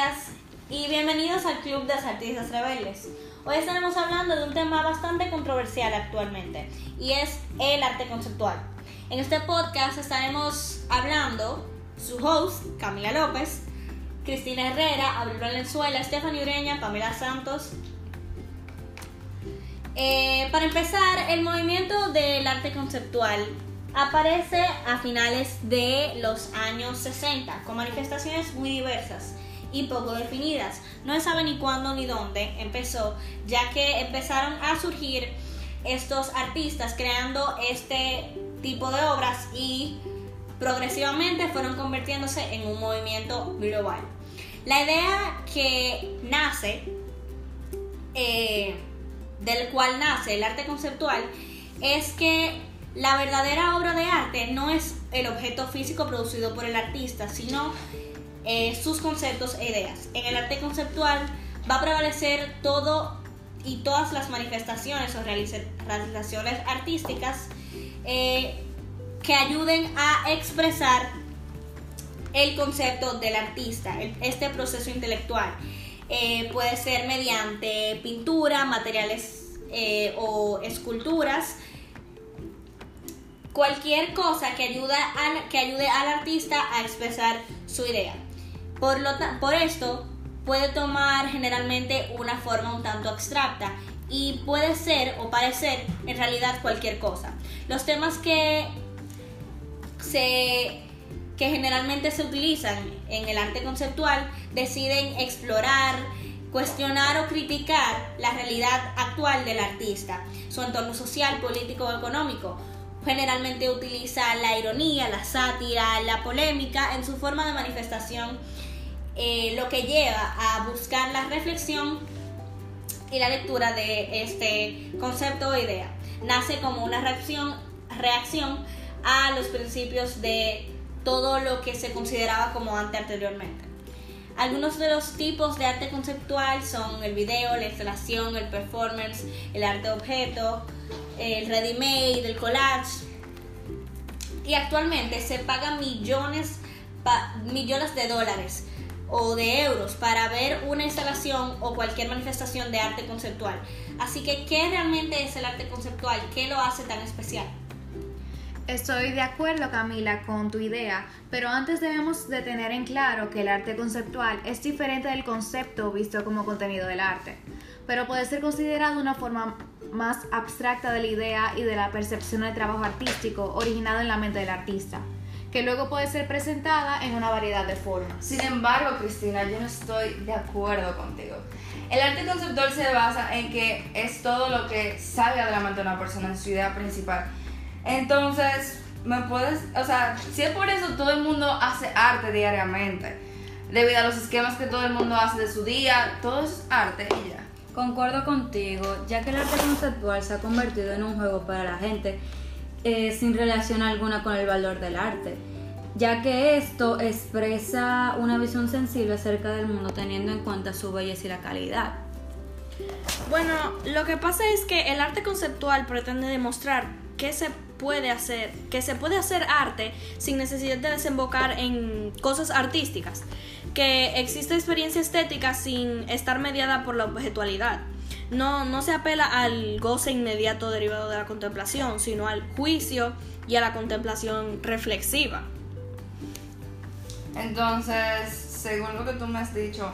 días y bienvenidos al Club de las Artistas Rebeldes. Hoy estaremos hablando de un tema bastante controversial actualmente y es el arte conceptual. En este podcast estaremos hablando su host, Camila López, Cristina Herrera, Abril Valenzuela, Stephanie Ureña, Pamela Santos. Eh, para empezar, el movimiento del arte conceptual aparece a finales de los años 60 con manifestaciones muy diversas y poco definidas. No se sabe ni cuándo ni dónde empezó, ya que empezaron a surgir estos artistas creando este tipo de obras y progresivamente fueron convirtiéndose en un movimiento global. La idea que nace, eh, del cual nace el arte conceptual, es que la verdadera obra de arte no es el objeto físico producido por el artista, sino eh, sus conceptos e ideas. En el arte conceptual va a prevalecer todo y todas las manifestaciones o realizaciones artísticas eh, que ayuden a expresar el concepto del artista, este proceso intelectual. Eh, puede ser mediante pintura, materiales o esculturas, cualquier cosa que, que ayude al artista a expresar su idea. Por, lo por esto, puede tomar generalmente una forma un tanto abstracta y puede ser o parecer en realidad cualquier cosa. Los temas que, se, que generalmente se utilizan en el arte conceptual deciden explorar, cuestionar o criticar la realidad actual del artista, su entorno social, político o económico, Generalmente utiliza la ironía, la sátira, la polémica en su forma de manifestación, eh, lo que lleva a buscar la reflexión y la lectura de este concepto o idea. Nace como una reacción, reacción a los principios de todo lo que se consideraba como arte anteriormente. Algunos de los tipos de arte conceptual son el video, la instalación, el performance, el arte objeto, el ready-made, el collage. Y actualmente se pagan millones, millones de dólares o de euros para ver una instalación o cualquier manifestación de arte conceptual. Así que, ¿qué realmente es el arte conceptual? ¿Qué lo hace tan especial? Estoy de acuerdo, Camila, con tu idea, pero antes debemos de tener en claro que el arte conceptual es diferente del concepto visto como contenido del arte, pero puede ser considerado una forma más abstracta de la idea y de la percepción del trabajo artístico originado en la mente del artista, que luego puede ser presentada en una variedad de formas. Sin embargo, Cristina, yo no estoy de acuerdo contigo. El arte conceptual se basa en que es todo lo que sale de la mente de una persona en su idea principal entonces, me puedes, o sea, si es por eso todo el mundo hace arte diariamente, debido a los esquemas que todo el mundo hace de su día, todo es arte y ya. Concuerdo contigo, ya que el arte conceptual se ha convertido en un juego para la gente eh, sin relación alguna con el valor del arte, ya que esto expresa una visión sensible acerca del mundo teniendo en cuenta su belleza y la calidad. Bueno, lo que pasa es que el arte conceptual pretende demostrar que se puede hacer, que se puede hacer arte sin necesidad de desembocar en cosas artísticas, que existe experiencia estética sin estar mediada por la objetualidad. No, no se apela al goce inmediato derivado de la contemplación, sino al juicio y a la contemplación reflexiva. Entonces, según lo que tú me has dicho,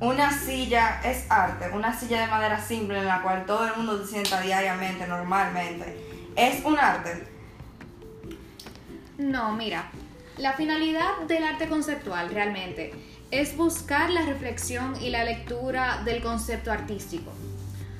una silla es arte, una silla de madera simple en la cual todo el mundo se sienta diariamente, normalmente ¿Es un arte? No, mira, la finalidad del arte conceptual realmente es buscar la reflexión y la lectura del concepto artístico.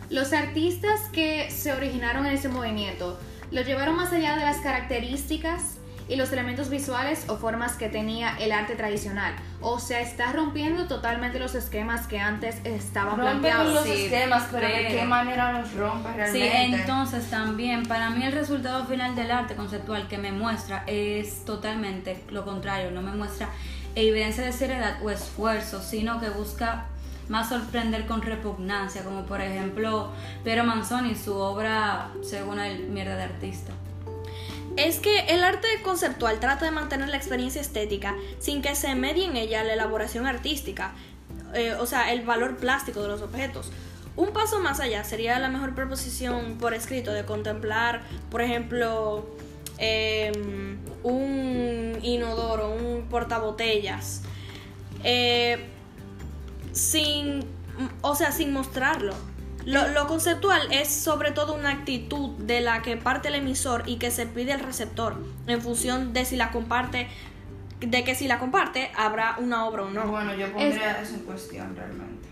Los artistas que se originaron en ese movimiento lo llevaron más allá de las características y los elementos visuales o formas que tenía el arte tradicional. O sea, está rompiendo totalmente los esquemas que antes estaban planteados. los esquemas, pero ¿de qué manera los rompe realmente? Sí, entonces también, para mí el resultado final del arte conceptual que me muestra es totalmente lo contrario, no me muestra evidencia de seriedad o esfuerzo, sino que busca más sorprender con repugnancia, como por ejemplo Piero Manzoni, su obra, según el mierda de artista. Es que el arte conceptual trata de mantener la experiencia estética sin que se medie en ella la elaboración artística, eh, o sea, el valor plástico de los objetos. Un paso más allá sería la mejor proposición por escrito de contemplar, por ejemplo, em, un inodoro, un portabotellas, eh, sin, o sea, sin mostrarlo. Lo, lo conceptual es sobre todo una actitud de la que parte el emisor y que se pide el receptor en función de si la comparte, de que si la comparte habrá una obra o no. Bueno, yo pondría eso en cuestión realmente.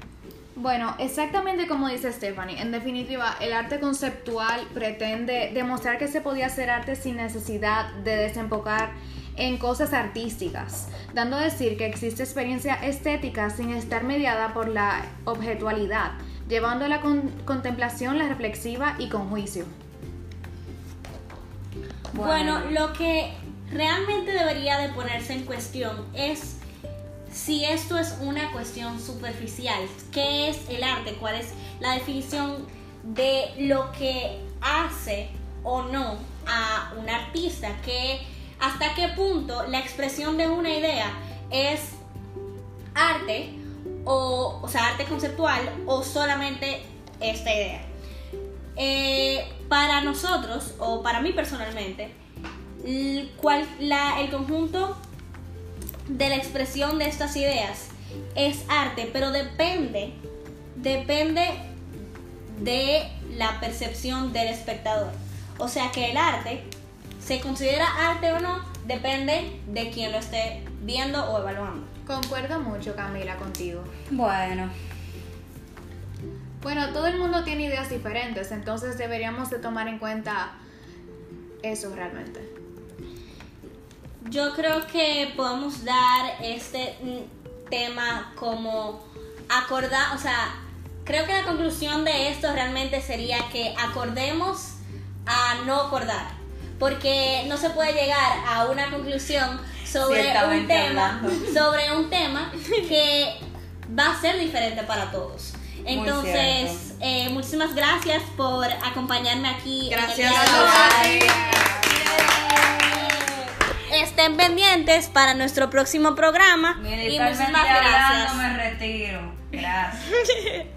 Bueno, exactamente como dice Stephanie, en definitiva, el arte conceptual pretende demostrar que se podía hacer arte sin necesidad de desembocar en cosas artísticas, dando a decir que existe experiencia estética sin estar mediada por la objetualidad, llevando a la con- contemplación la reflexiva y con juicio. Bueno, lo que realmente debería de ponerse en cuestión es si esto es una cuestión superficial. ¿Qué es el arte? ¿Cuál es la definición de lo que hace o no a un artista? ¿Qué, ¿Hasta qué punto la expresión de una idea es arte o, o sea, arte conceptual o solamente esta idea? Eh, para nosotros, o para mí personalmente, el, la- el conjunto de la expresión de estas ideas es arte, pero depende, depende de la percepción del espectador. O sea que el arte, se considera arte o no, depende de quien lo esté viendo o evaluando. Concuerdo mucho, Camila, contigo. Bueno, Bueno, todo el mundo tiene ideas diferentes, entonces deberíamos de tomar en cuenta eso realmente. Yo creo que podemos dar este mm, tema como acordar, o sea, creo que la conclusión de esto realmente sería que acordemos a no acordar, porque no se puede llegar a una conclusión sobre un tema, hablando. sobre un tema que va a ser diferente para todos. Entonces, eh, muchísimas gracias por acompañarme aquí. Gracias. Estén pendientes para nuestro próximo programa. Y muchísimas gracias. me retiro. Gracias.